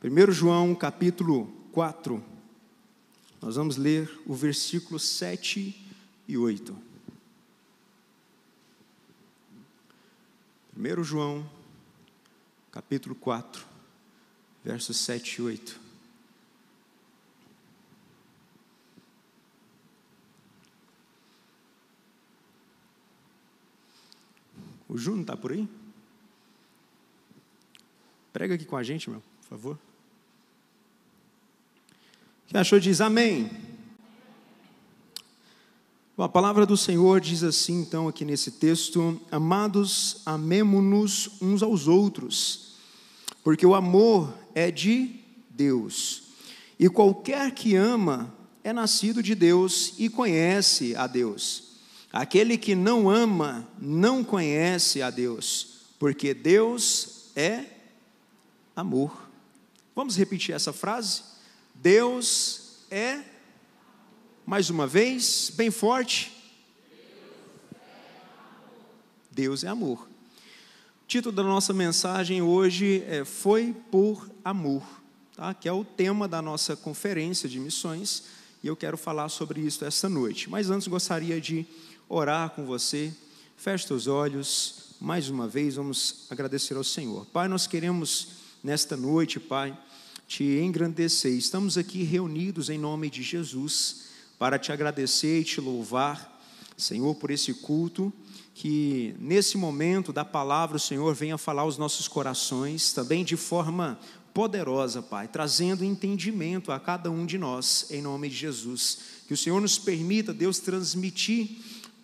1 João capítulo 4, nós vamos ler o versículo 7 e 8. 1 João capítulo 4, versos 7 e 8. O Júnior está por aí? Prega aqui com a gente, meu, por favor. Quem achou diz amém. Bom, a palavra do Senhor diz assim, então, aqui nesse texto: Amados, amemo-nos uns aos outros, porque o amor é de Deus, e qualquer que ama é nascido de Deus e conhece a Deus. Aquele que não ama não conhece a Deus, porque Deus é amor. Vamos repetir essa frase? Deus é, mais uma vez, bem forte. Deus é amor. O título da nossa mensagem hoje é Foi por Amor, tá? que é o tema da nossa conferência de missões, e eu quero falar sobre isso esta noite. Mas antes gostaria de orar com você. Feche seus olhos. Mais uma vez, vamos agradecer ao Senhor. Pai, nós queremos nesta noite, Pai, te engrandecer. Estamos aqui reunidos em nome de Jesus para te agradecer e te louvar, Senhor, por esse culto. Que nesse momento da palavra o Senhor venha falar aos nossos corações, também de forma poderosa, Pai, trazendo entendimento a cada um de nós, em nome de Jesus. Que o Senhor nos permita, Deus, transmitir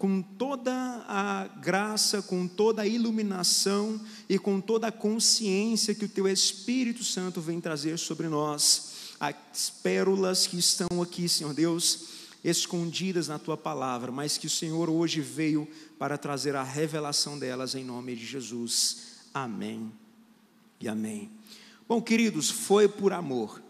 com toda a graça, com toda a iluminação e com toda a consciência que o Teu Espírito Santo vem trazer sobre nós, as pérolas que estão aqui, Senhor Deus, escondidas na Tua palavra, mas que o Senhor hoje veio para trazer a revelação delas em nome de Jesus. Amém e amém. Bom, queridos, foi por amor.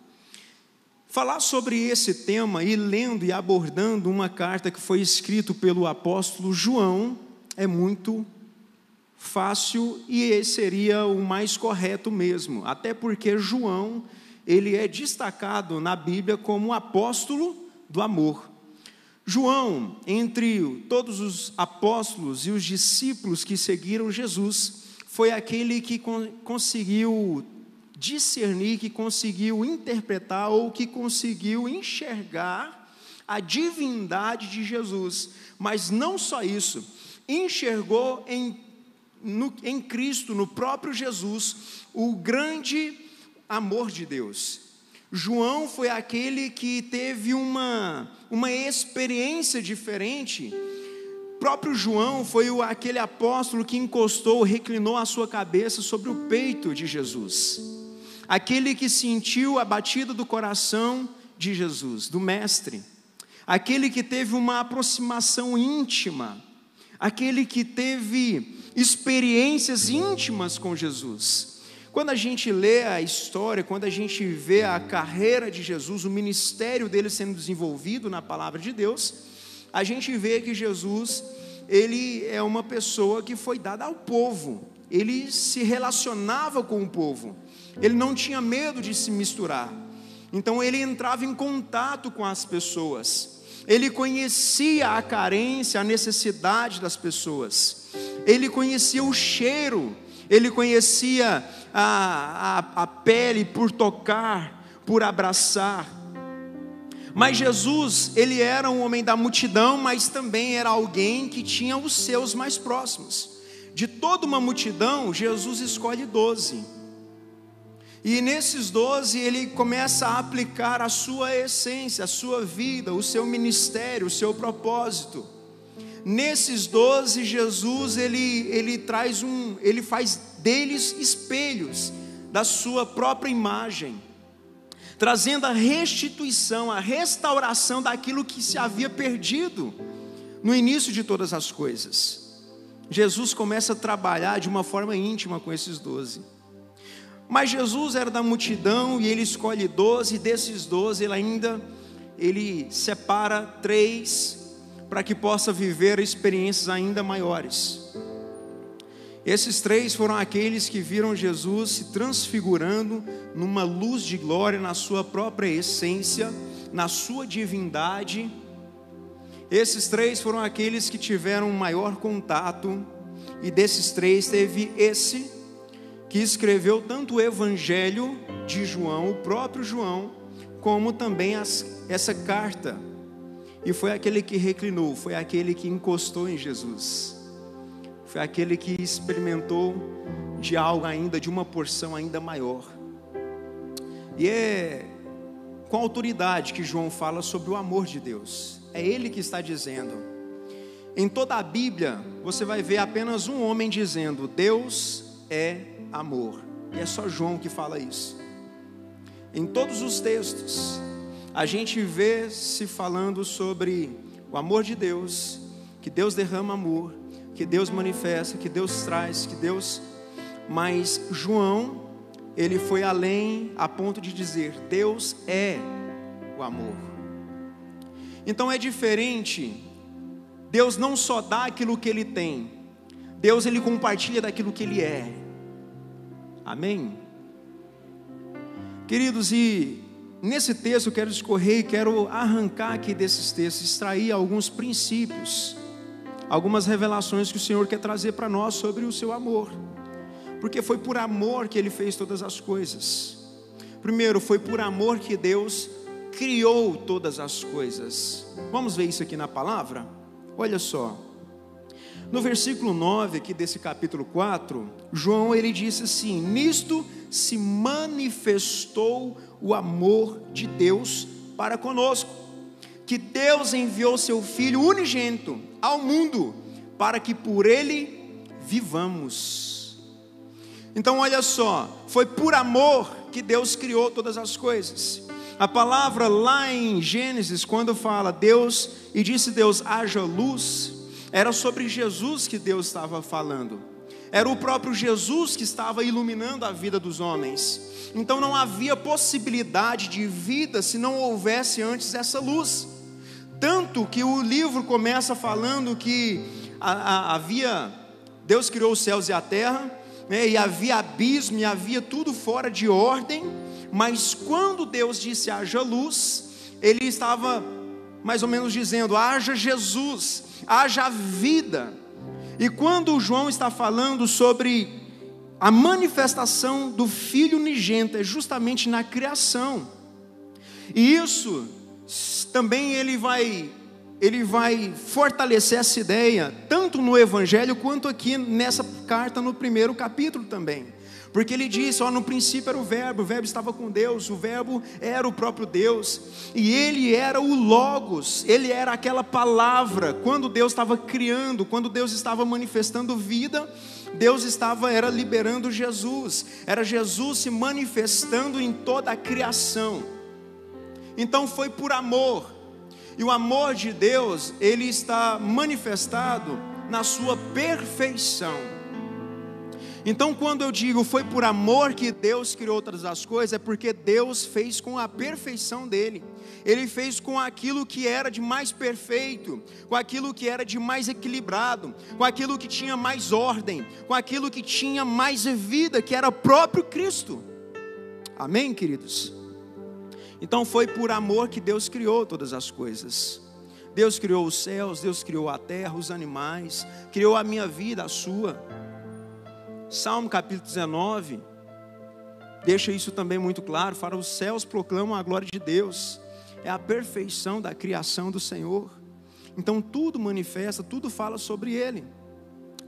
Falar sobre esse tema e lendo e abordando uma carta que foi escrita pelo apóstolo João é muito fácil e seria o mais correto mesmo, até porque João, ele é destacado na Bíblia como apóstolo do amor. João, entre todos os apóstolos e os discípulos que seguiram Jesus, foi aquele que conseguiu discernir, que conseguiu interpretar ou que conseguiu enxergar a divindade de Jesus. Mas não só isso, enxergou em, no, em Cristo, no próprio Jesus, o grande amor de Deus. João foi aquele que teve uma, uma experiência diferente. O próprio João foi o, aquele apóstolo que encostou, reclinou a sua cabeça sobre o peito de Jesus aquele que sentiu a batida do coração de Jesus, do Mestre, aquele que teve uma aproximação íntima, aquele que teve experiências íntimas com Jesus. Quando a gente lê a história, quando a gente vê a carreira de Jesus, o ministério dele sendo desenvolvido na palavra de Deus, a gente vê que Jesus, ele é uma pessoa que foi dada ao povo, ele se relacionava com o povo. Ele não tinha medo de se misturar. Então ele entrava em contato com as pessoas. Ele conhecia a carência, a necessidade das pessoas. Ele conhecia o cheiro. Ele conhecia a, a, a pele por tocar, por abraçar. Mas Jesus, ele era um homem da multidão, mas também era alguém que tinha os seus mais próximos. De toda uma multidão, Jesus escolhe doze. E nesses doze ele começa a aplicar a sua essência, a sua vida, o seu ministério, o seu propósito. Nesses doze Jesus ele ele traz um, ele faz deles espelhos da sua própria imagem, trazendo a restituição, a restauração daquilo que se havia perdido no início de todas as coisas. Jesus começa a trabalhar de uma forma íntima com esses doze. Mas Jesus era da multidão e ele escolhe doze, desses doze ele ainda ele separa três para que possa viver experiências ainda maiores. Esses três foram aqueles que viram Jesus se transfigurando numa luz de glória na sua própria essência, na sua divindade. Esses três foram aqueles que tiveram maior contato, e desses três teve esse que escreveu tanto o Evangelho de João, o próprio João, como também as, essa carta. E foi aquele que reclinou, foi aquele que encostou em Jesus foi aquele que experimentou de algo ainda, de uma porção ainda maior. E é com autoridade que João fala sobre o amor de Deus. É ele que está dizendo. Em toda a Bíblia, você vai ver apenas um homem dizendo: Deus é amor. E é só João que fala isso. Em todos os textos, a gente vê se falando sobre o amor de Deus, que Deus derrama amor, que Deus manifesta, que Deus traz, que Deus. Mas João, ele foi além a ponto de dizer: Deus é o amor. Então é diferente. Deus não só dá aquilo que ele tem, Deus ele compartilha daquilo que ele é. Amém? Queridos, e nesse texto eu quero escorrer e quero arrancar aqui desses textos, extrair alguns princípios algumas revelações que o Senhor quer trazer para nós sobre o seu amor. Porque foi por amor que ele fez todas as coisas. Primeiro, foi por amor que Deus criou todas as coisas. Vamos ver isso aqui na palavra? Olha só. No versículo 9 aqui desse capítulo 4, João ele disse assim: "Nisto se manifestou o amor de Deus para conosco, que Deus enviou seu filho unigênito ao mundo, para que por ele vivamos. Então, olha só, foi por amor que Deus criou todas as coisas. A palavra lá em Gênesis, quando fala Deus e disse Deus haja luz, era sobre Jesus que Deus estava falando. Era o próprio Jesus que estava iluminando a vida dos homens. Então não havia possibilidade de vida se não houvesse antes essa luz. Tanto que o livro começa falando que havia, Deus criou os céus e a terra, né, e havia abismo, e havia tudo fora de ordem, mas quando Deus disse haja luz, Ele estava mais ou menos dizendo: haja Jesus, haja vida. E quando João está falando sobre a manifestação do Filho unigênito, é justamente na criação, e isso também ele vai ele vai fortalecer essa ideia, tanto no Evangelho quanto aqui nessa carta no primeiro capítulo também. Porque ele disse: ó, no princípio era o Verbo, o Verbo estava com Deus, o Verbo era o próprio Deus, e ele era o Logos, ele era aquela palavra. Quando Deus estava criando, quando Deus estava manifestando vida, Deus estava era liberando Jesus, era Jesus se manifestando em toda a criação. Então foi por amor. E o amor de Deus, ele está manifestado na sua perfeição. Então, quando eu digo foi por amor que Deus criou todas as coisas, é porque Deus fez com a perfeição dele. Ele fez com aquilo que era de mais perfeito, com aquilo que era de mais equilibrado, com aquilo que tinha mais ordem, com aquilo que tinha mais vida, que era próprio Cristo. Amém, queridos? Então foi por amor que Deus criou todas as coisas. Deus criou os céus, Deus criou a terra, os animais, criou a minha vida, a sua. Salmo capítulo 19 deixa isso também muito claro. Fala: os céus proclamam a glória de Deus, é a perfeição da criação do Senhor. Então tudo manifesta, tudo fala sobre Ele,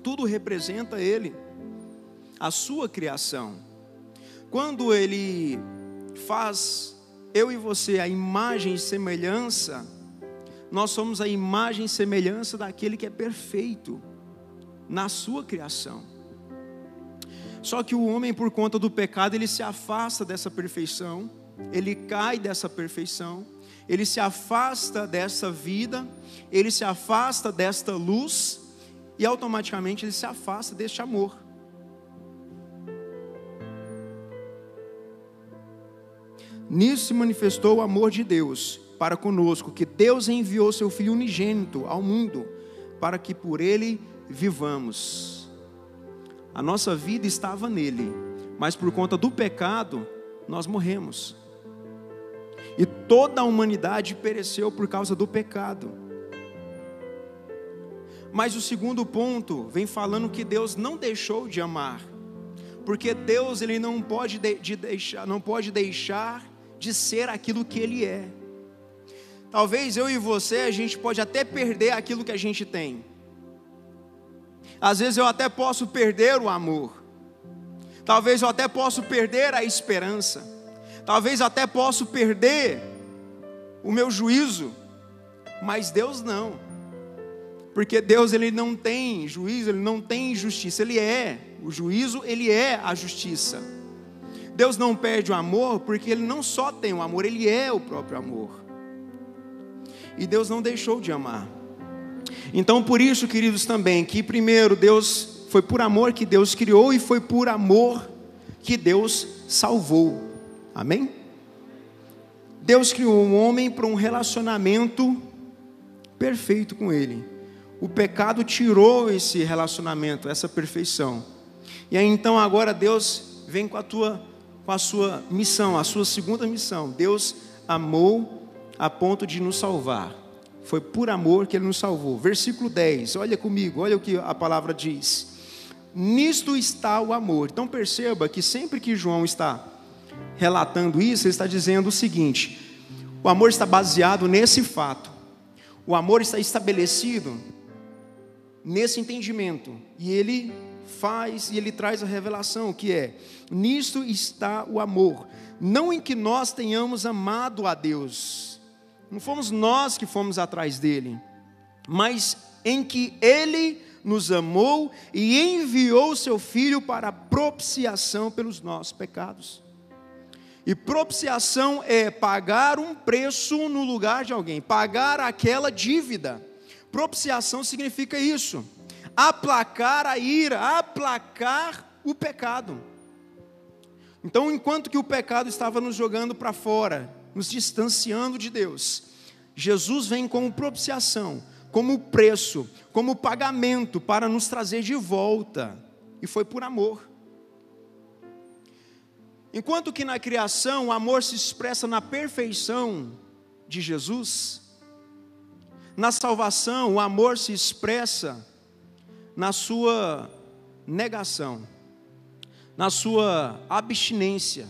tudo representa Ele, a sua criação. Quando Ele faz eu e você, a imagem e semelhança, nós somos a imagem e semelhança daquele que é perfeito na sua criação. Só que o homem, por conta do pecado, ele se afasta dessa perfeição, ele cai dessa perfeição, ele se afasta dessa vida, ele se afasta desta luz e automaticamente ele se afasta deste amor. Nisso se manifestou o amor de Deus para conosco, que Deus enviou seu Filho unigênito ao mundo, para que por ele vivamos. A nossa vida estava nele, mas por conta do pecado, nós morremos. E toda a humanidade pereceu por causa do pecado. Mas o segundo ponto vem falando que Deus não deixou de amar. Porque Deus ele não pode de, de deixar, não pode deixar de ser aquilo que ele é. Talvez eu e você a gente pode até perder aquilo que a gente tem. Às vezes eu até posso perder o amor. Talvez eu até possa perder a esperança. Talvez até possa perder o meu juízo, mas Deus não. Porque Deus ele não tem juízo, ele não tem justiça, ele é o juízo, ele é a justiça. Deus não perde o amor, porque ele não só tem o amor, ele é o próprio amor. E Deus não deixou de amar. Então, por isso, queridos, também, que primeiro Deus foi por amor que Deus criou e foi por amor que Deus salvou. Amém? Deus criou um homem para um relacionamento perfeito com Ele. O pecado tirou esse relacionamento, essa perfeição. E aí então agora Deus vem com a tua com a sua missão, a sua segunda missão. Deus amou a ponto de nos salvar. Foi por amor que ele nos salvou. Versículo 10. Olha comigo, olha o que a palavra diz. Nisto está o amor. Então perceba que sempre que João está relatando isso, ele está dizendo o seguinte: o amor está baseado nesse fato, o amor está estabelecido nesse entendimento, e ele faz e ele traz a revelação que é: nisto está o amor, não em que nós tenhamos amado a Deus, não fomos nós que fomos atrás dele, mas em que ele nos amou e enviou seu filho para propiciação pelos nossos pecados. E propiciação é pagar um preço no lugar de alguém, pagar aquela dívida. Propiciação significa isso: aplacar a ira, aplacar o pecado. Então, enquanto que o pecado estava nos jogando para fora, nos distanciando de Deus, Jesus vem como propiciação, como preço, como pagamento para nos trazer de volta. E foi por amor. Enquanto que na criação o amor se expressa na perfeição de Jesus, na salvação o amor se expressa na sua negação, na sua abstinência,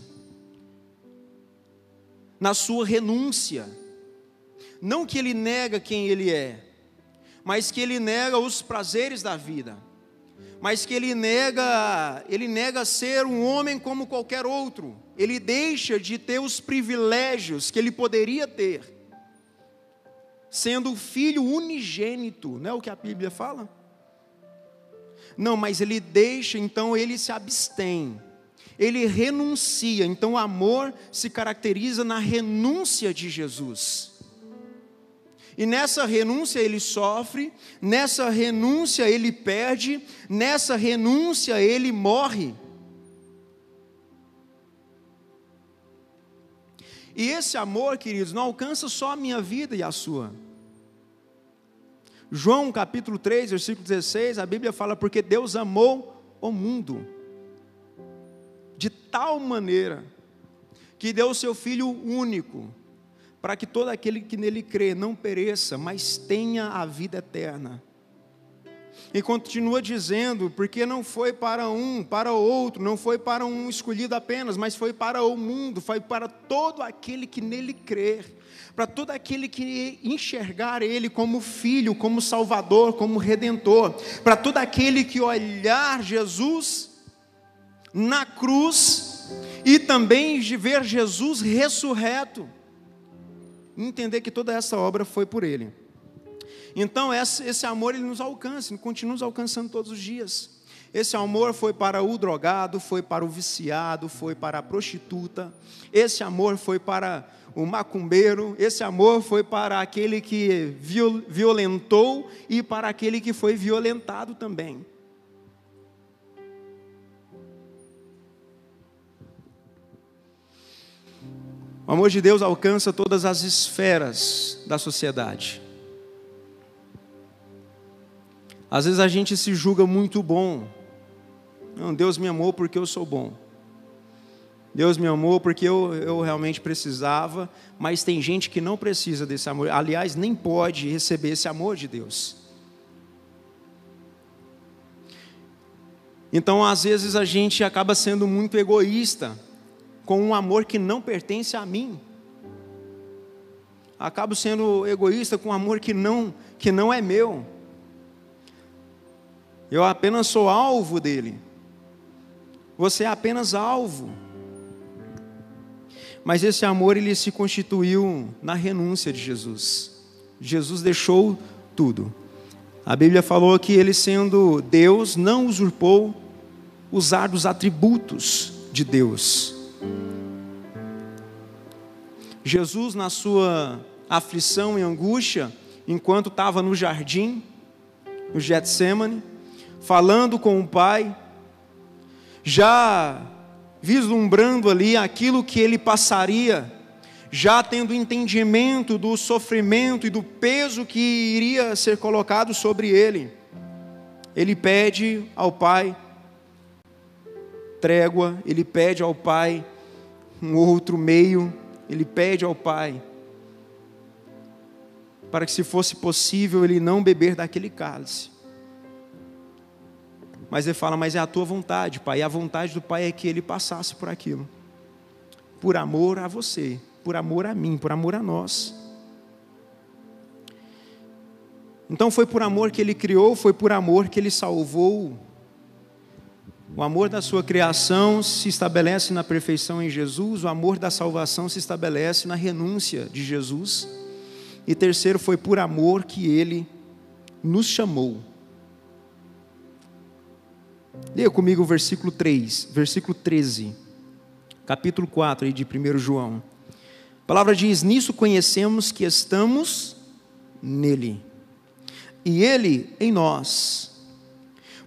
na sua renúncia. Não que ele nega quem ele é, mas que ele nega os prazeres da vida mas que ele nega, ele nega ser um homem como qualquer outro. Ele deixa de ter os privilégios que ele poderia ter, sendo filho unigênito, não é o que a Bíblia fala? Não, mas ele deixa, então ele se abstém. Ele renuncia. Então o amor se caracteriza na renúncia de Jesus. E nessa renúncia ele sofre, nessa renúncia ele perde, nessa renúncia ele morre. E esse amor, queridos, não alcança só a minha vida e a sua. João capítulo 3, versículo 16, a Bíblia fala: Porque Deus amou o mundo de tal maneira que deu o seu Filho único, para que todo aquele que nele crê não pereça, mas tenha a vida eterna. E continua dizendo, porque não foi para um, para outro, não foi para um escolhido apenas, mas foi para o mundo, foi para todo aquele que nele crer, para todo aquele que enxergar ele como filho, como salvador, como redentor, para todo aquele que olhar Jesus na cruz e também de ver Jesus ressurreto entender que toda essa obra foi por Ele. Então, esse amor ele nos alcança, ele continua nos alcançando todos os dias. Esse amor foi para o drogado, foi para o viciado, foi para a prostituta. Esse amor foi para o macumbeiro. Esse amor foi para aquele que violentou e para aquele que foi violentado também. O amor de Deus alcança todas as esferas da sociedade. Às vezes a gente se julga muito bom, Não, Deus me amou porque eu sou bom. Deus me amou porque eu, eu realmente precisava, mas tem gente que não precisa desse amor. Aliás, nem pode receber esse amor de Deus. Então, às vezes, a gente acaba sendo muito egoísta com um amor que não pertence a mim. Acabo sendo egoísta com um amor que não, que não é meu. Eu apenas sou alvo dele. Você é apenas alvo. Mas esse amor ele se constituiu na renúncia de Jesus. Jesus deixou tudo. A Bíblia falou que ele, sendo Deus, não usurpou usar dos atributos de Deus. Jesus, na sua aflição e angústia, enquanto estava no jardim, no Getsemane, falando com o Pai, já vislumbrando ali aquilo que ele passaria, já tendo entendimento do sofrimento e do peso que iria ser colocado sobre ele, ele pede ao Pai trégua, ele pede ao Pai um outro meio, ele pede ao Pai para que, se fosse possível, ele não beber daquele cálice. Mas ele fala: Mas é a tua vontade, Pai. E a vontade do Pai é que ele passasse por aquilo. Por amor a você, por amor a mim, por amor a nós. Então foi por amor que ele criou, foi por amor que ele salvou. O amor da sua criação se estabelece na perfeição em Jesus, o amor da salvação se estabelece na renúncia de Jesus. E terceiro, foi por amor que ele nos chamou. Leia comigo o versículo 3, versículo 13, capítulo 4 de 1 João. A palavra diz: Nisso conhecemos que estamos nele, e ele em nós,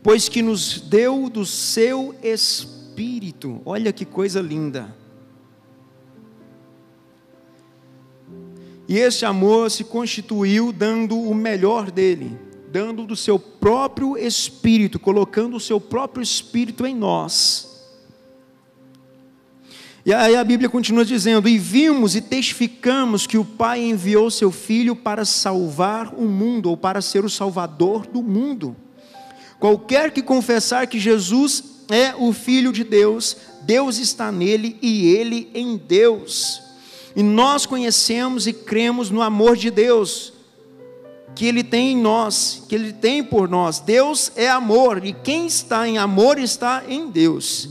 pois que nos deu do seu Espírito. Olha que coisa linda. E esse amor se constituiu dando o melhor dele dando do seu próprio espírito, colocando o seu próprio espírito em nós. E aí a Bíblia continua dizendo: E vimos e testificamos que o Pai enviou seu Filho para salvar o mundo, ou para ser o Salvador do mundo. Qualquer que confessar que Jesus é o Filho de Deus, Deus está nele e ele em Deus. E nós conhecemos e cremos no amor de Deus que Ele tem em nós, que Ele tem por nós. Deus é amor, e quem está em amor está em Deus.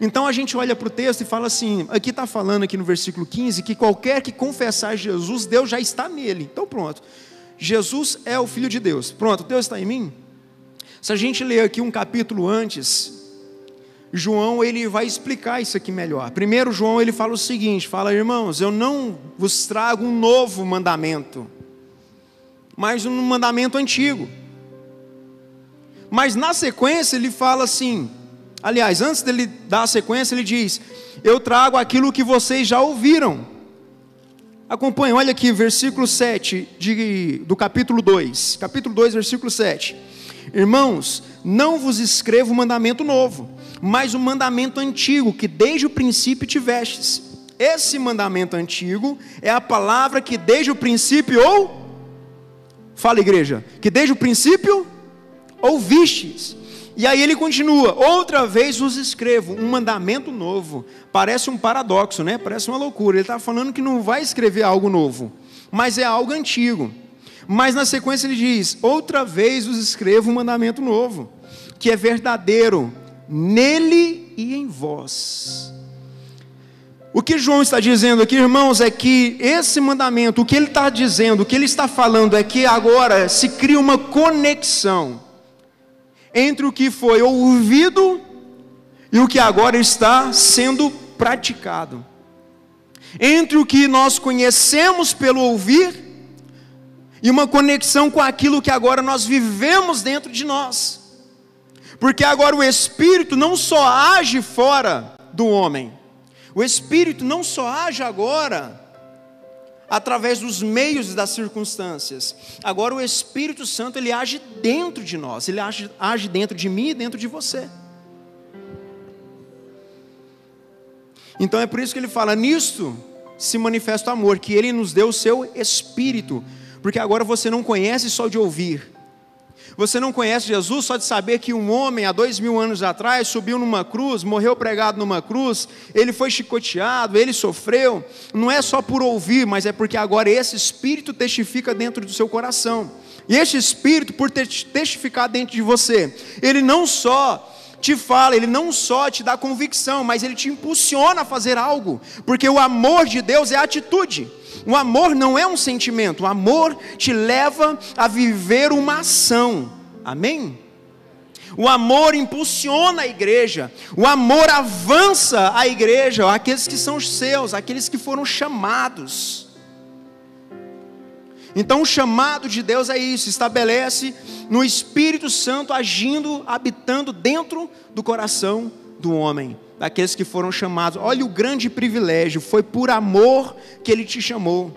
Então a gente olha para o texto e fala assim: aqui está falando aqui no versículo 15 que qualquer que confessar Jesus, Deus já está nele. Então pronto, Jesus é o Filho de Deus. Pronto, Deus está em mim. Se a gente ler aqui um capítulo antes, João ele vai explicar isso aqui melhor. Primeiro João ele fala o seguinte: fala irmãos, eu não vos trago um novo mandamento mas um mandamento antigo. Mas na sequência ele fala assim: aliás, antes dele dar a sequência, ele diz: Eu trago aquilo que vocês já ouviram. Acompanhe, olha aqui, versículo 7 de, do capítulo 2. Capítulo 2, versículo 7. Irmãos, não vos escrevo um mandamento novo, mas um mandamento antigo que desde o princípio tivestes. Esse mandamento antigo é a palavra que desde o princípio ou Fala, igreja, que desde o princípio ouvistes. E aí ele continua: outra vez vos escrevo um mandamento novo. Parece um paradoxo, né? Parece uma loucura. Ele está falando que não vai escrever algo novo, mas é algo antigo. Mas na sequência ele diz: outra vez vos escrevo um mandamento novo, que é verdadeiro nele e em vós. O que João está dizendo aqui, irmãos, é que esse mandamento, o que ele está dizendo, o que ele está falando é que agora se cria uma conexão entre o que foi ouvido e o que agora está sendo praticado. Entre o que nós conhecemos pelo ouvir e uma conexão com aquilo que agora nós vivemos dentro de nós. Porque agora o Espírito não só age fora do homem, o Espírito não só age agora através dos meios e das circunstâncias. Agora o Espírito Santo ele age dentro de nós, ele age, age dentro de mim e dentro de você. Então é por isso que ele fala: nisto se manifesta o amor, que ele nos deu o seu espírito, porque agora você não conhece só de ouvir, você não conhece Jesus só de saber que um homem, há dois mil anos atrás, subiu numa cruz, morreu pregado numa cruz, ele foi chicoteado, ele sofreu. Não é só por ouvir, mas é porque agora esse Espírito testifica dentro do seu coração. E este Espírito, por testificar dentro de você, ele não só te fala, ele não só te dá convicção, mas ele te impulsiona a fazer algo, porque o amor de Deus é atitude. O amor não é um sentimento, o amor te leva a viver uma ação. Amém? O amor impulsiona a igreja, o amor avança a igreja, aqueles que são seus, aqueles que foram chamados. Então, o chamado de Deus é isso, estabelece no Espírito Santo agindo, habitando dentro do coração do homem daqueles que foram chamados. Olha o grande privilégio, foi por amor que ele te chamou.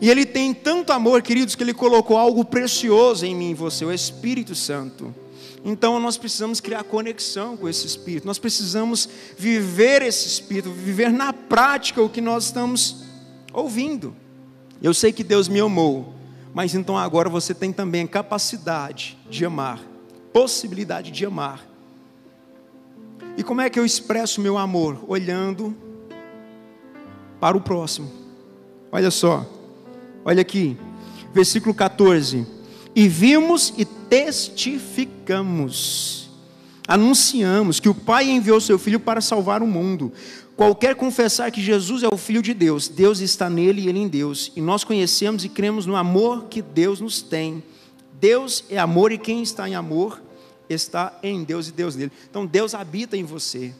E ele tem tanto amor, queridos, que ele colocou algo precioso em mim e você, o Espírito Santo. Então nós precisamos criar conexão com esse Espírito, nós precisamos viver esse Espírito, viver na prática o que nós estamos ouvindo. Eu sei que Deus me amou, mas então agora você tem também a capacidade de amar, possibilidade de amar e como é que eu expresso meu amor? Olhando para o próximo. Olha só, olha aqui, versículo 14: E vimos e testificamos, anunciamos que o Pai enviou seu Filho para salvar o mundo. Qualquer confessar que Jesus é o Filho de Deus, Deus está nele e ele em Deus, e nós conhecemos e cremos no amor que Deus nos tem. Deus é amor e quem está em amor está em Deus e Deus nele. Então Deus habita em você.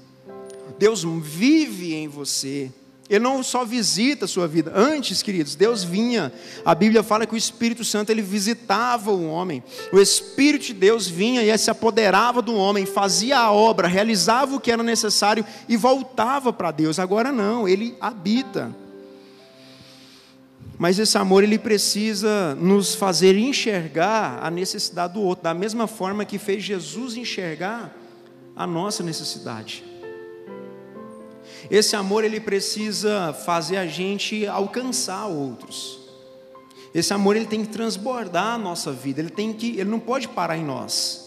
Deus vive em você. Ele não só visita a sua vida. Antes, queridos, Deus vinha. A Bíblia fala que o Espírito Santo ele visitava o homem. O Espírito de Deus vinha e se apoderava do homem, fazia a obra, realizava o que era necessário e voltava para Deus. Agora não, ele habita. Mas esse amor ele precisa nos fazer enxergar a necessidade do outro, da mesma forma que fez Jesus enxergar a nossa necessidade. Esse amor ele precisa fazer a gente alcançar outros. Esse amor ele tem que transbordar a nossa vida, ele tem que, ele não pode parar em nós.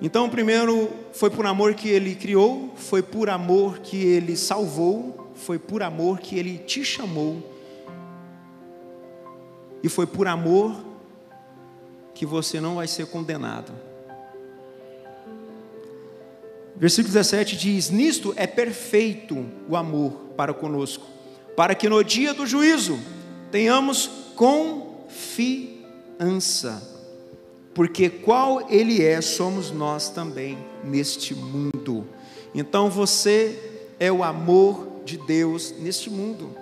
Então, primeiro foi por amor que ele criou, foi por amor que ele salvou, foi por amor que ele te chamou, e foi por amor que você não vai ser condenado. Versículo 17 diz: Nisto é perfeito o amor para conosco, para que no dia do juízo tenhamos confiança, porque qual Ele é, somos nós também neste mundo. Então você é o amor de Deus neste mundo.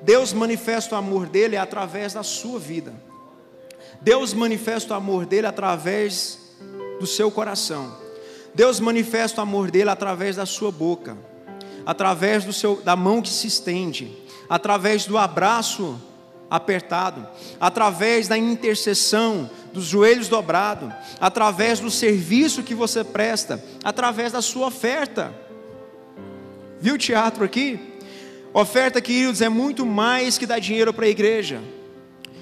Deus manifesta o amor dele através da sua vida. Deus manifesta o amor dele através do seu coração. Deus manifesta o amor dele através da sua boca, através do seu, da mão que se estende, através do abraço apertado, através da intercessão, dos joelhos dobrados, através do serviço que você presta, através da sua oferta. Viu o teatro aqui? Oferta, queridos, é muito mais que dar dinheiro para a igreja.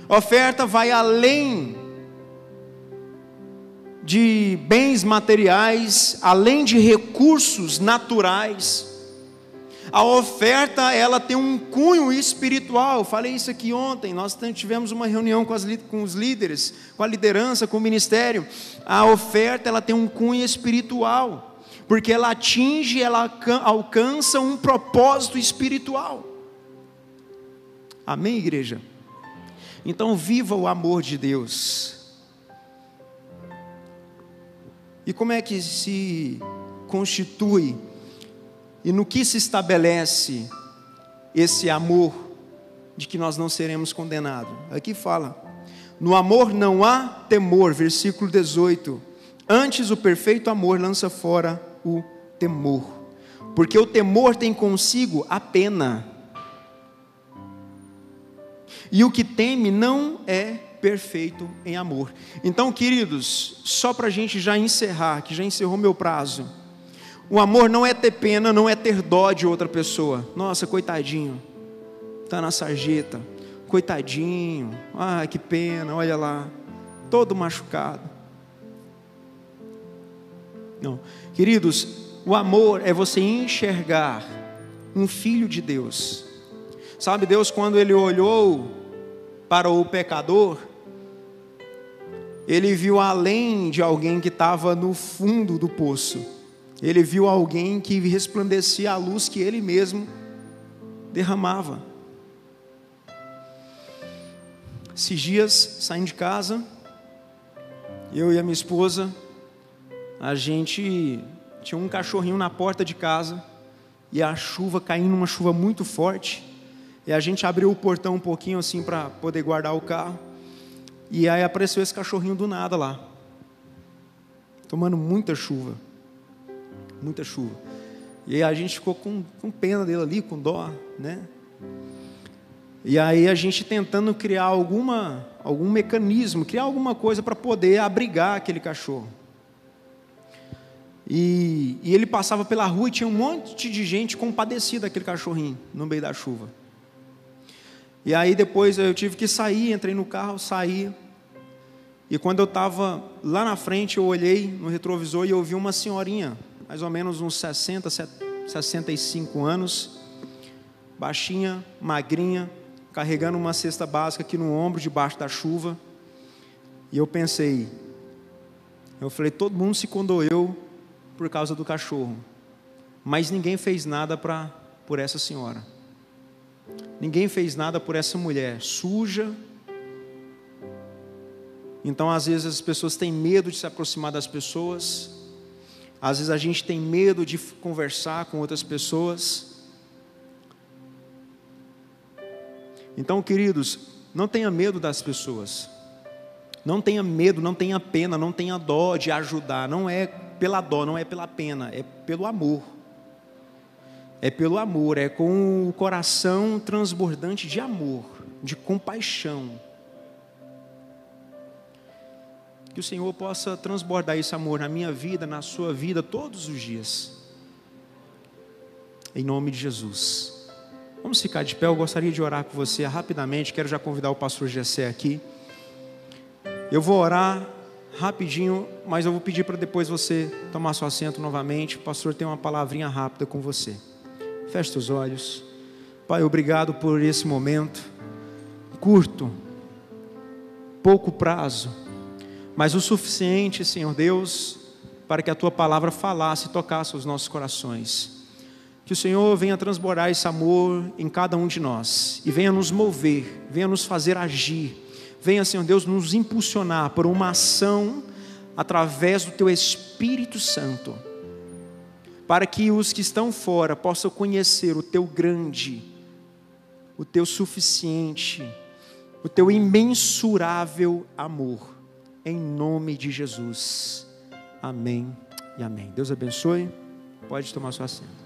Oferta vai além de bens materiais, além de recursos naturais. A oferta, ela tem um cunho espiritual. falei isso aqui ontem. Nós tivemos uma reunião com, as, com os líderes, com a liderança, com o ministério. A oferta, ela tem um cunho espiritual porque ela atinge, ela alcança um propósito espiritual. Amém, igreja? Então, viva o amor de Deus. E como é que se constitui e no que se estabelece esse amor de que nós não seremos condenados? Aqui fala: no amor não há temor, versículo 18. Antes o perfeito amor lança fora o temor, porque o temor tem consigo a pena. E o que teme não é perfeito em amor. Então, queridos, só para a gente já encerrar, que já encerrou meu prazo. O amor não é ter pena, não é ter dó de outra pessoa. Nossa, coitadinho, está na sarjeta, coitadinho, ah, que pena, olha lá, todo machucado. Não, queridos, o amor é você enxergar um filho de Deus. Sabe, Deus, quando Ele olhou para o pecador, Ele viu além de alguém que estava no fundo do poço, Ele viu alguém que resplandecia a luz que Ele mesmo derramava. Esses dias, saindo de casa, eu e a minha esposa, a gente tinha um cachorrinho na porta de casa e a chuva caindo, uma chuva muito forte. E a gente abriu o portão um pouquinho assim para poder guardar o carro. E aí apareceu esse cachorrinho do nada lá, tomando muita chuva, muita chuva. E aí a gente ficou com, com pena dele ali, com dó, né? E aí a gente tentando criar alguma, algum mecanismo, criar alguma coisa para poder abrigar aquele cachorro. E, e, ele passava pela rua e tinha um monte de gente compadecida daquele cachorrinho no meio da chuva. E aí depois eu tive que sair, entrei no carro, saí. E quando eu estava lá na frente, eu olhei no retrovisor e eu vi uma senhorinha, mais ou menos uns 60, 65 anos, baixinha, magrinha, carregando uma cesta básica aqui no ombro, debaixo da chuva. E eu pensei, eu falei, todo mundo se condoeu por causa do cachorro, mas ninguém fez nada para por essa senhora. Ninguém fez nada por essa mulher suja. Então, às vezes, as pessoas têm medo de se aproximar das pessoas. Às vezes, a gente tem medo de conversar com outras pessoas. Então, queridos, não tenha medo das pessoas. Não tenha medo, não tenha pena, não tenha dó de ajudar. Não é pela dó, não é pela pena, é pelo amor. É pelo amor, é com o coração transbordante de amor, de compaixão. Que o Senhor possa transbordar esse amor na minha vida, na sua vida, todos os dias. Em nome de Jesus. Vamos ficar de pé, eu gostaria de orar com você rapidamente. Quero já convidar o pastor Gessé aqui. Eu vou orar rapidinho, mas eu vou pedir para depois você tomar seu assento novamente. O pastor tem uma palavrinha rápida com você. Feche os olhos. Pai, obrigado por esse momento. Curto, pouco prazo, mas o suficiente, Senhor Deus, para que a tua palavra falasse e tocasse os nossos corações. Que o Senhor venha transbordar esse amor em cada um de nós. E venha nos mover, venha nos fazer agir, venha, Senhor Deus, nos impulsionar por uma ação através do Teu Espírito Santo, para que os que estão fora possam conhecer o Teu grande, o Teu suficiente, o Teu imensurável amor, em nome de Jesus. Amém e amém. Deus abençoe. Pode tomar sua assento.